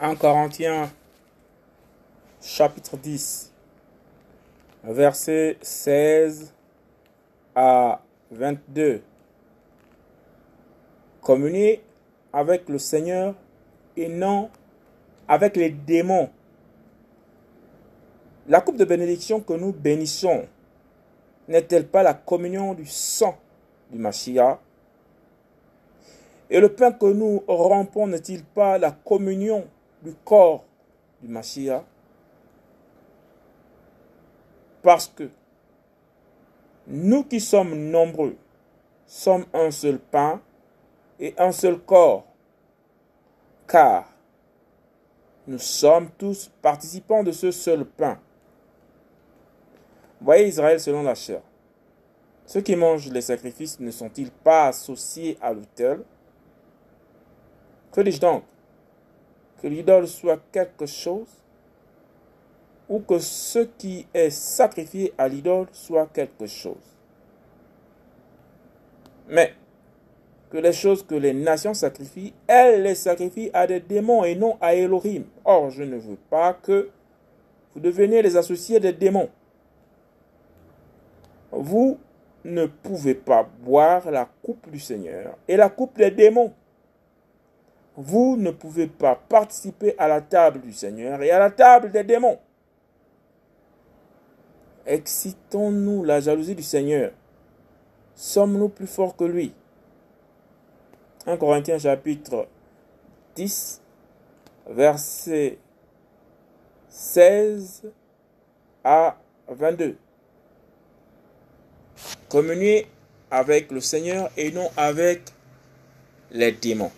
1 Corinthiens chapitre 10, versets 16 à 22. Communier avec le Seigneur et non avec les démons. La coupe de bénédiction que nous bénissons n'est-elle pas la communion du sang du Mashiach? Et le pain que nous rompons n'est-il pas la communion du corps du Mashiach Parce que nous qui sommes nombreux sommes un seul pain et un seul corps, car nous sommes tous participants de ce seul pain. Voyez Israël selon la chair. Ceux qui mangent les sacrifices ne sont-ils pas associés à l'autel? Que dis-je donc? Que l'idole soit quelque chose ou que ce qui est sacrifié à l'idole soit quelque chose. Mais que les choses que les nations sacrifient, elles les sacrifient à des démons et non à Elohim. Or, je ne veux pas que vous deveniez les associés des démons. Vous ne pouvez pas boire la coupe du Seigneur et la coupe des démons. Vous ne pouvez pas participer à la table du Seigneur et à la table des démons. Excitons-nous la jalousie du Seigneur. Sommes-nous plus forts que lui? 1 Corinthiens chapitre 10, verset 16 à 22. Communier avec le Seigneur et non avec les démons.